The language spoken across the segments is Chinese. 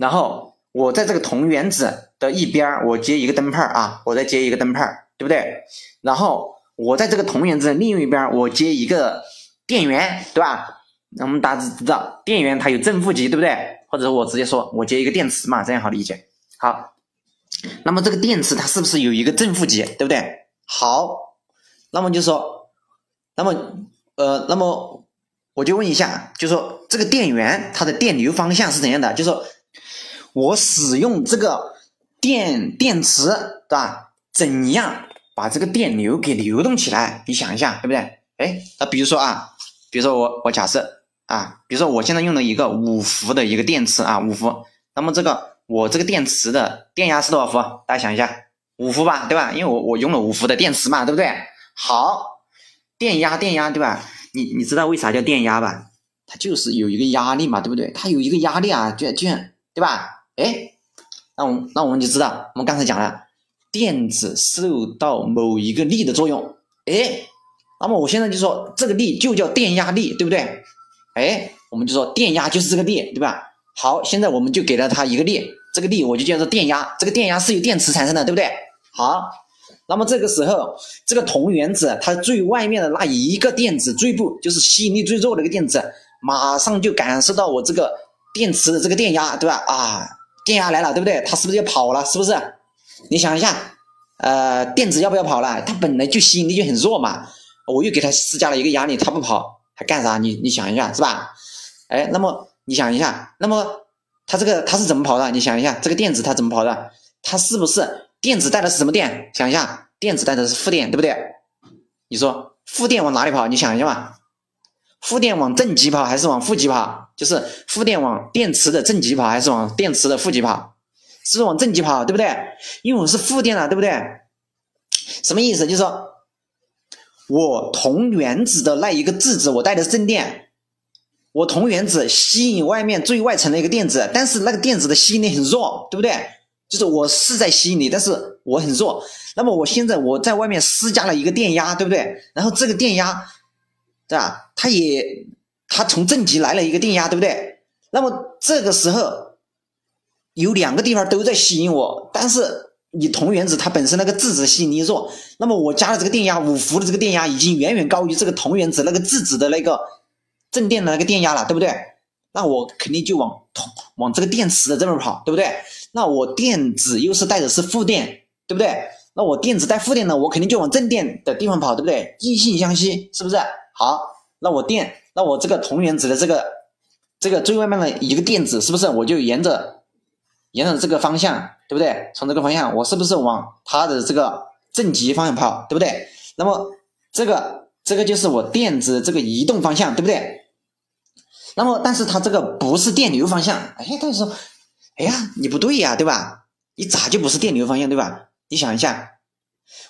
然后我在这个铜原子的一边，我接一个灯泡啊，我再接一个灯泡，对不对？然后我在这个铜原子的另一边，我接一个电源，对吧？那我们大致知道，电源它有正负极，对不对？或者我直接说，我接一个电池嘛，这样好理解。好，那么这个电池它是不是有一个正负极，对不对？好，那么就说，那么呃，那么我就问一下，就说这个电源它的电流方向是怎样的？就说我使用这个电电池，对吧？怎样把这个电流给流动起来？你想一下，对不对？哎，那比如说啊，比如说我我假设啊，比如说我现在用了一个五伏的一个电池啊，五伏，那么这个我这个电池的电压是多少伏？大家想一下，五伏吧，对吧？因为我我用了五伏的电池嘛，对不对？好，电压电压，对吧？你你知道为啥叫电压吧？它就是有一个压力嘛，对不对？它有一个压力啊，就就像对吧？哎，那我那我们就知道，我们刚才讲了，电子受到某一个力的作用，哎，那么我现在就说这个力就叫电压力，对不对？哎，我们就说电压就是这个力，对吧？好，现在我们就给了它一个力，这个力我就叫做电压，这个电压是由电池产生的，对不对？好。那么这个时候，这个铜原子它最外面的那一个电子最部，就是吸引力最弱的一个电子，马上就感受到我这个电池的这个电压，对吧？啊，电压来了，对不对？它是不是要跑了？是不是？你想一下，呃，电子要不要跑了？它本来就吸引力就很弱嘛，我又给它施加了一个压力，它不跑，还干啥？你你想一下，是吧？哎，那么你想一下，那么它这个它是怎么跑的？你想一下，这个电子它怎么跑的？它是不是？电子带的是什么电？想一下，电子带的是负电，对不对？你说负电往哪里跑？你想一下嘛，负电往正极跑还是往负极跑？就是负电往电池的正极跑还是往电池的负极跑？是不是往正极跑，对不对？因为我是负电了，对不对？什么意思？就是说我铜原子的那一个质子，我带的是正电，我铜原子吸引外面最外层的一个电子，但是那个电子的吸引力很弱，对不对？就是我是在吸引你，但是我很弱。那么我现在我在外面施加了一个电压，对不对？然后这个电压，对吧？它也它从正极来了一个电压，对不对？那么这个时候有两个地方都在吸引我，但是你铜原子它本身那个质子吸引力弱，那么我加了这个电压五伏的这个电压已经远远高于这个铜原子那个质子的那个正电的那个电压了，对不对？那我肯定就往铜往这个电池的这边跑，对不对？那我电子又是带的是负电，对不对？那我电子带负电呢，我肯定就往正电的地方跑，对不对？异性相吸，是不是？好，那我电，那我这个铜原子的这个这个最外面的一个电子，是不是我就沿着沿着这个方向，对不对？从这个方向，我是不是往它的这个正极方向跑，对不对？那么这个这个就是我电子这个移动方向，对不对？那么但是它这个不是电流方向，哎，但是说。哎呀，你不对呀，对吧？你咋就不是电流方向，对吧？你想一下，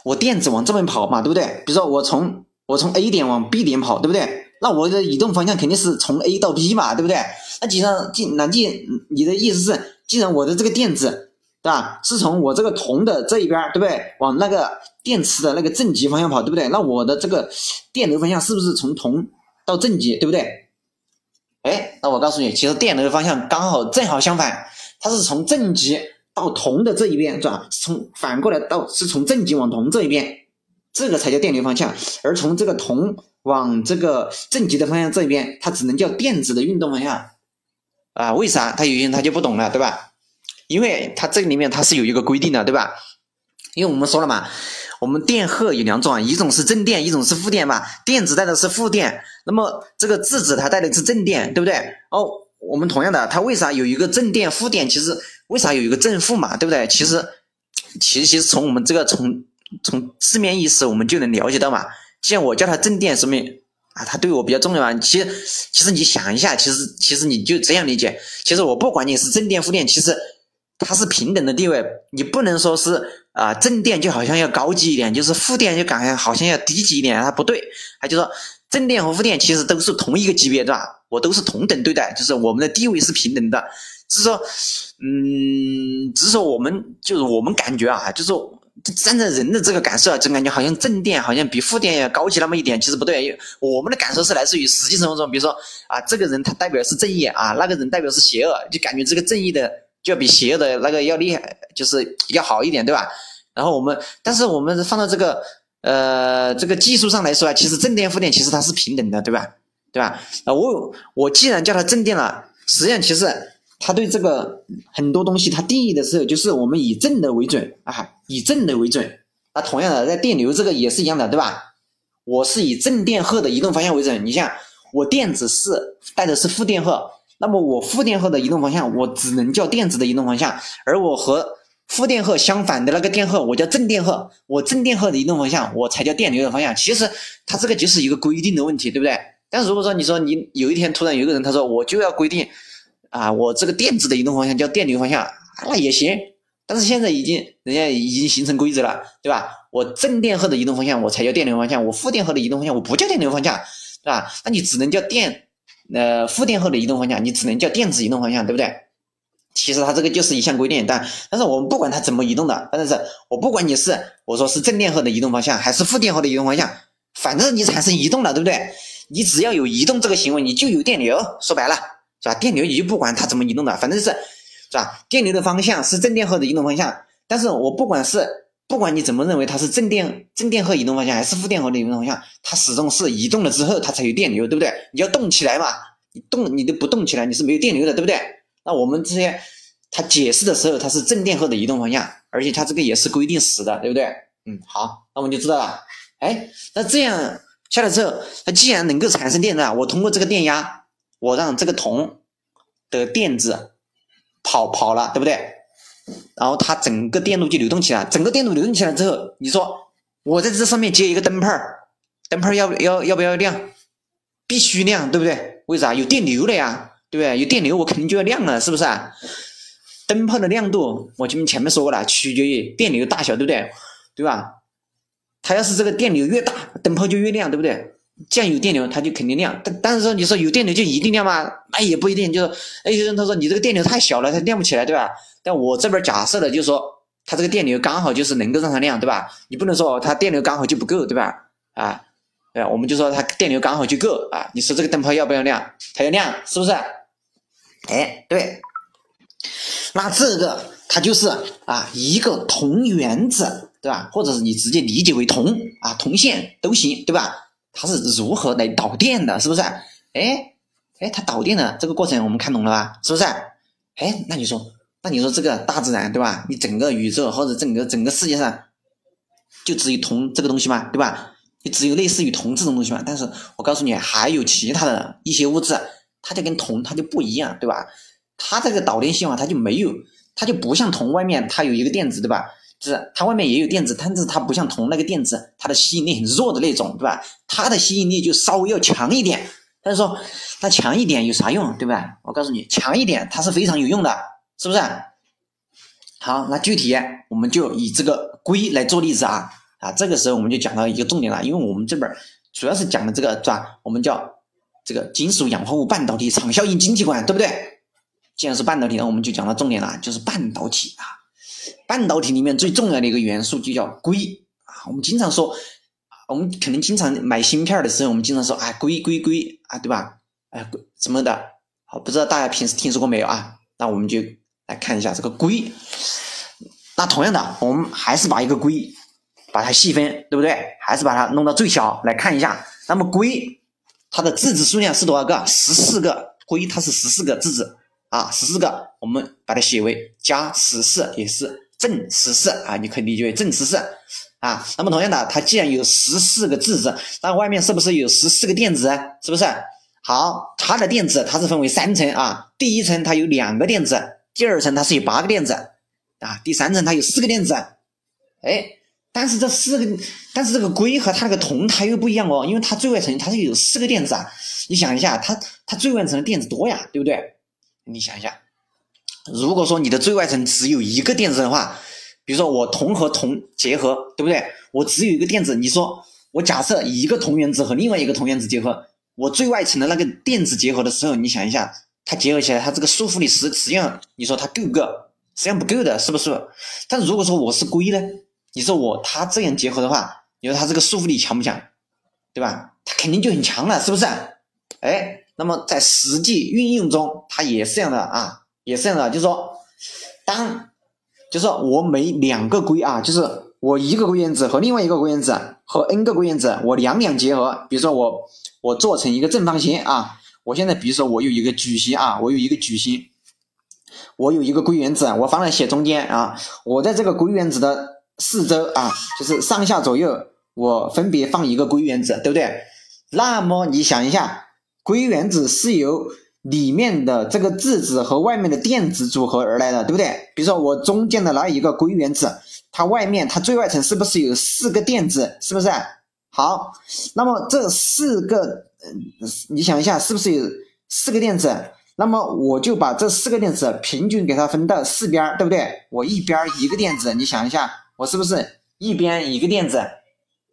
我电子往这边跑嘛，对不对？比如说我从我从 A 点往 B 点跑，对不对？那我的移动方向肯定是从 A 到 B 嘛，对不对？那既然既那既你的意思是，既然我的这个电子，对吧？是从我这个铜的这一边，对不对？往那个电池的那个正极方向跑，对不对？那我的这个电流方向是不是从铜到正极，对不对？哎，那我告诉你，其实电流的方向刚好正好相反。它是从正极到铜的这一边，是？从反过来到是从正极往铜这一边，这个才叫电流方向。而从这个铜往这个正极的方向这边，它只能叫电子的运动方向。啊，为啥？他有些人他就不懂了，对吧？因为它这个里面它是有一个规定的，对吧？因为我们说了嘛，我们电荷有两种啊，一种是正电，一种是负电嘛。电子带的是负电，那么这个质子它带的是正电，对不对？哦。我们同样的，它为啥有一个正电负电？其实为啥有一个正负嘛，对不对？其实，其实其实从我们这个从从字面意思，我们就能了解到嘛。既然我叫它正电，说明啊，它对我比较重要嘛。其实其实你想一下，其实其实你就这样理解。其实我不管你是正电负电，其实它是平等的地位。你不能说是啊，正电就好像要高级一点，就是负电就感觉好像要低级一点，它不对。它就说正电和负电其实都是同一个级别，对吧？我都是同等对待，就是我们的地位是平等的，只是说，嗯，只是说我们就是我们感觉啊，就是站在人的这个感受啊，总感觉好像正电好像比负电要高级那么一点，其实不对。我们的感受是来自于实际生活中，比如说啊，这个人他代表是正义啊，那个人代表是邪恶，就感觉这个正义的就要比邪恶的那个要厉害，就是要好一点，对吧？然后我们，但是我们放到这个呃这个技术上来说啊，其实正电负电其实它是平等的，对吧？对吧？啊，我我既然叫它正电了，实际上其实它对这个很多东西它定义的时候，就是我们以正的为准啊，以正的为准。那同样的，在电流这个也是一样的，对吧？我是以正电荷的移动方向为准。你像我电子是带的是负电荷，那么我负电荷的移动方向，我只能叫电子的移动方向，而我和负电荷相反的那个电荷，我叫正电荷。我正电荷的移动方向，我才叫电流的方向。其实它这个就是一个规定的问题，对不对？但如果说你说你有一天突然有一个人他说我就要规定啊，我这个电子的移动方向叫电流方向，那也行。但是现在已经人家已经形成规则了，对吧？我正电荷的移动方向我才叫电流方向，我负电荷的移动方向我不叫电流方向，对吧？那你只能叫电呃负电荷的移动方向，你只能叫电子移动方向，对不对？其实它这个就是一项规定，但但是我们不管它怎么移动的，但是我不管你是我说是正电荷的移动方向还是负电荷的移动方向，反正你产生移动了，对不对？你只要有移动这个行为，你就有电流。说白了，是吧？电流你就不管它怎么移动的，反正是，是吧？电流的方向是正电荷的移动方向。但是我不管是不管你怎么认为它是正电正电荷移动方向还是负电荷的移动方向，它始终是移动了之后它才有电流，对不对？你要动起来嘛，你动你都不动起来，你是没有电流的，对不对？那我们这些它解释的时候，它是正电荷的移动方向，而且它这个也是规定死的，对不对？嗯，好，那我们就知道了。哎，那这样。下来之后，它既然能够产生电呢，我通过这个电压，我让这个铜的电子跑跑了，对不对？然后它整个电路就流动起来，整个电路流动起来之后，你说我在这上面接一个灯泡灯泡要要要不要亮？必须亮，对不对？为啥？有电流了呀，对不对？有电流，我肯定就要亮了，是不是啊？灯泡的亮度，我前面前面说过了，取决于电流大小，对不对？对吧？它要是这个电流越大，灯泡就越亮，对不对？既然有电流，它就肯定亮。但但是说，你说有电流就一定亮吗？那也不一定。就是有些人他说你这个电流太小了，它亮不起来，对吧？但我这边假设的就是说，它这个电流刚好就是能够让它亮，对吧？你不能说它电流刚好就不够，对吧？啊，对，我们就说它电流刚好就够啊。你说这个灯泡要不要亮？它要亮，是不是？哎，对。那这个它就是啊一个铜原子。对吧？或者是你直接理解为铜啊，铜线都行，对吧？它是如何来导电的？是不是？哎哎，它导电的这个过程我们看懂了吧？是不是？哎，那你说，那你说这个大自然对吧？你整个宇宙或者整个整个世界上，就只有铜这个东西吗？对吧？你只有类似于铜这种东西吗？但是我告诉你，还有其他的一些物质，它就跟铜它就不一样，对吧？它这个导电信号它就没有，它就不像铜外面它有一个电子，对吧？是它外面也有电子，但是它不像铜那个电子，它的吸引力很弱的那种，对吧？它的吸引力就稍微要强一点。但是说它强一点有啥用，对吧？我告诉你，强一点它是非常有用的，是不是？好，那具体我们就以这个硅来做例子啊啊，这个时候我们就讲到一个重点了，因为我们这边主要是讲的这个是吧？我们叫这个金属氧化物半导体场效应晶体管，对不对？既然是半导体，那我们就讲到重点了，就是半导体啊。半导体里面最重要的一个元素就叫硅啊，我们经常说，我们可能经常买芯片的时候，我们经常说啊硅硅硅啊，对吧？哎，什么的，好，不知道大家平时听说过没有啊？那我们就来看一下这个硅。那同样的，我们还是把一个硅，把它细分，对不对？还是把它弄到最小来看一下。那么硅它的质子数量是多少个？十四个，硅它是十四个质子。啊，十四个，我们把它写为加十四，也是正十四啊，你可以理解为正十四啊。那么同样的，它既然有十四个质子，那外面是不是有十四个电子？是不是？好，它的电子它是分为三层啊，第一层它有两个电子，第二层它是有八个电子啊，第三层它有四个电子。哎，但是这四个，但是这个硅和它那个铜它又不一样哦，因为它最外层它是有四个电子啊。你想一下，它它最外层的电子多呀，对不对？你想一下，如果说你的最外层只有一个电子的话，比如说我铜和铜结合，对不对？我只有一个电子，你说我假设一个铜原子和另外一个铜原子结合，我最外层的那个电子结合的时候，你想一下，它结合起来，它这个束缚力实实际上，你说它够不够？实际上不够的，是不是？但如果说我是硅呢？你说我它这样结合的话，你说它这个束缚力强不强？对吧？它肯定就很强了，是不是？哎。那么在实际运用中，它也是这样的啊，也是这样的，就是说，当就是我每两个硅啊，就是我一个硅原子和另外一个硅原子和 n 个硅原子，我两两结合，比如说我我做成一个正方形啊，我现在比如说我有一个矩形啊，我有一个矩形，我有一个硅原子，我放在写中间啊，我在这个硅原子的四周啊，就是上下左右，我分别放一个硅原子，对不对？那么你想一下，硅原子是由里面的这个质子和外面的电子组合而来的，对不对？比如说我中间的那一个硅原子，它外面它最外层是不是有四个电子？是不是？好，那么这四个，你想一下，是不是有四个电子？那么我就把这四个电子平均给它分到四边，对不对？我一边一个电子，你想一下，我是不是一边一个电子？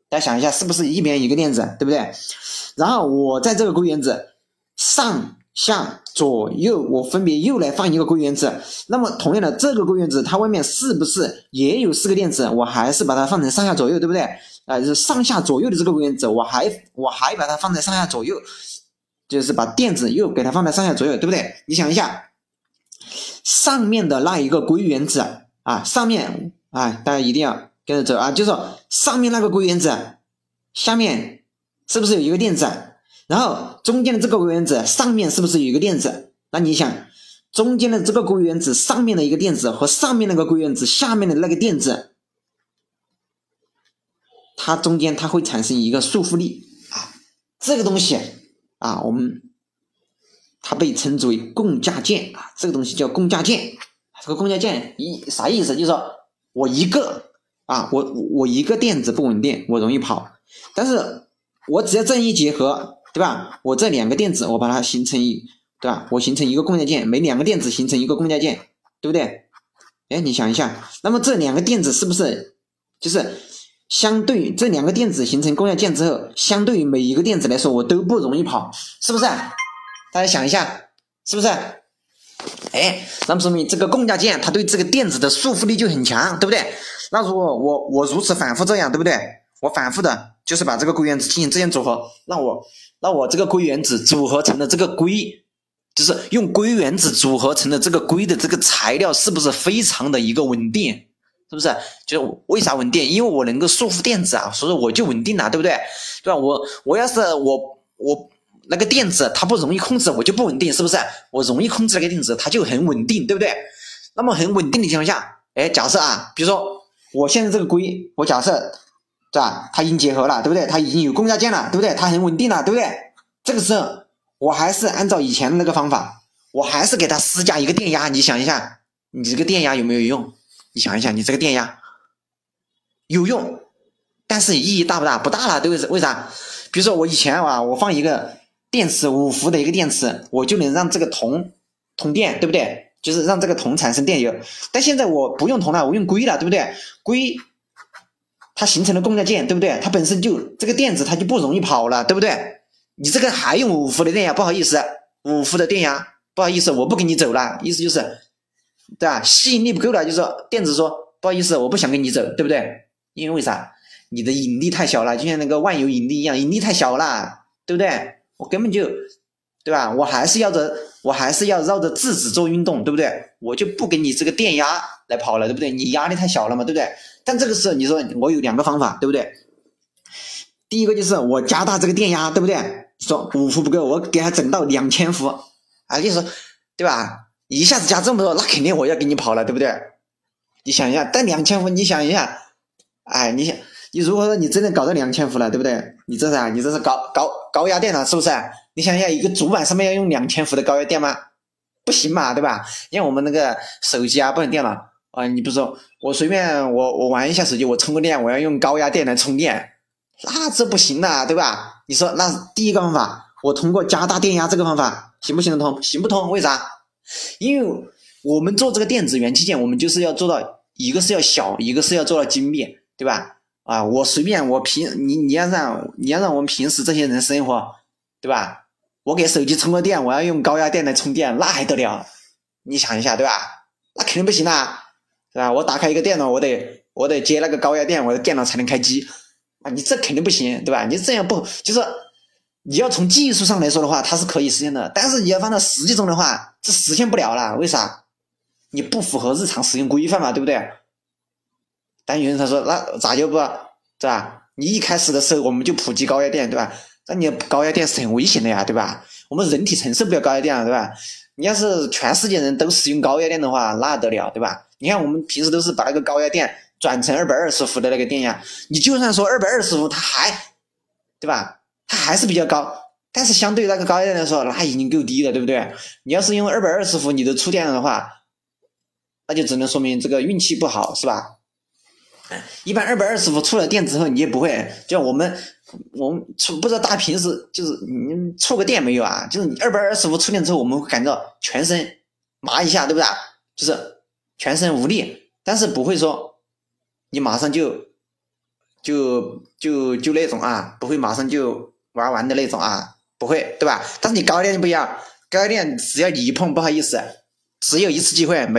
大家想一下，是不是一边一个电子，对不对？然后我在这个硅原子上。下左右，我分别又来放一个硅原子。那么同样的，这个硅原子它外面是不是也有四个电子？我还是把它放成上下左右，对不对？啊，就是上下左右的这个硅原子，我还我还把它放在上下左右，就是把电子又给它放在上下左右，对不对？你想一下，上面的那一个硅原子啊，上面啊，大家一定要跟着走啊，就是说上面那个硅原子下面是不是有一个电子？然后中间的这个硅原子上面是不是有一个电子？那你想，中间的这个硅原子上面的一个电子和上面那个硅原子下面的那个电子，它中间它会产生一个束缚力啊，这个东西啊，我们它被称之为共价键啊，这个东西叫共价键。这个共价键一啥意思？就是说我一个啊，我我一个电子不稳定，我容易跑，但是我只要这样一结合。对吧？我这两个电子，我把它形成一，对吧？我形成一个共价键，每两个电子形成一个共价键，对不对？哎，你想一下，那么这两个电子是不是就是相对这两个电子形成共价键之后，相对于每一个电子来说，我都不容易跑，是不是？大家想一下，是不是？哎，那么说明这个共价键它对这个电子的束缚力就很强，对不对？那如果我我如此反复这样，对不对？我反复的就是把这个硅原子进行这样组合，那我。那我这个硅原子组合成的这个硅，就是用硅原子组合成的这个硅的这个材料，是不是非常的一个稳定？是不是？就是为啥稳定？因为我能够束缚电子啊，所以说我就稳定了，对不对？对吧？我我要是我我那个电子它不容易控制，我就不稳定，是不是？我容易控制那个电子，它就很稳定，对不对？那么很稳定的情况下，哎，假设啊，比如说我现在这个硅，我假设。是吧？它已经结合了，对不对？它已经有共价键了，对不对？它很稳定了，对不对？这个时候，我还是按照以前的那个方法，我还是给它施加一个电压。你想一下，你这个电压有没有用？你想一下，你这个电压有用，但是意义大不大？不大了，对不对？为啥？比如说我以前啊，我放一个电池五伏的一个电池，我就能让这个铜通电，对不对？就是让这个铜产生电流。但现在我不用铜了，我用硅了，对不对？硅。它形成了共价键，对不对？它本身就这个电子它就不容易跑了，对不对？你这个还用五伏的电压？不好意思，五伏的电压，不好意思，我不跟你走了。意思就是，对吧？吸引力不够了，就说电子说不好意思，我不想跟你走，对不对？因为为啥？你的引力太小了，就像那个万有引力一样，引力太小了，对不对？我根本就，对吧？我还是要着，我还是要绕着质子做运动，对不对？我就不给你这个电压来跑了，对不对？你压力太小了嘛，对不对？但这个时候，你说我有两个方法，对不对？第一个就是我加大这个电压，对不对？说五伏不够，我给它整到两千伏，啊，就是对吧？一下子加这么多，那肯定我要给你跑了，对不对？你想一下，但两千伏，你想一下，哎，你想，你如果说你真的搞到两千伏了，对不对？你这是，你这是高高高压电了，是不是？你想一下，一个主板上面要用两千伏的高压电吗？不行嘛，对吧？像我们那个手机啊，不能电脑。啊，你比如说我随便我我玩一下手机，我充个电，我要用高压电来充电，那这不行的，对吧？你说那第一个方法，我通过加大电压这个方法行不行得通？行不通？为啥？因为我们做这个电子元器件，我们就是要做到一个是要小，一个是要做到精密，对吧？啊，我随便我平你你要让你要让我们平时这些人生活，对吧？我给手机充个电，我要用高压电来充电，那还得了？你想一下，对吧？那肯定不行啦。是吧？我打开一个电脑，我得我得接那个高压电，我的电脑才能开机啊！你这肯定不行，对吧？你这样不就是你要从技术上来说的话，它是可以实现的，但是你要放到实际中的话，这实现不了了。为啥？你不符合日常使用规范嘛，对不对？但有人他说那咋就不，是吧？你一开始的时候我们就普及高压电，对吧？那你高压电是很危险的呀，对吧？我们人体承受不了高压电啊，对吧？你要是全世界人都使用高压电的话，那得了，对吧？你看我们平时都是把那个高压电转成二百二十伏的那个电压，你就算说二百二十伏，它还，对吧？它还是比较高，但是相对那个高压电来说，那已经够低了，对不对？你要是用二百二十伏你都触电了的话，那就只能说明这个运气不好，是吧？一般二百二十伏触了电之后，你也不会，就像我们我们触不知道大家平时就是你触个电没有啊？就是你二百二十伏触电之后，我们会感到全身麻一下，对不对？就是全身无力，但是不会说你马上就就就就那种啊，不会马上就玩完的那种啊，不会，对吧？但是你高压电不一样，高压电只要你一碰，不好意思，只有一次机会。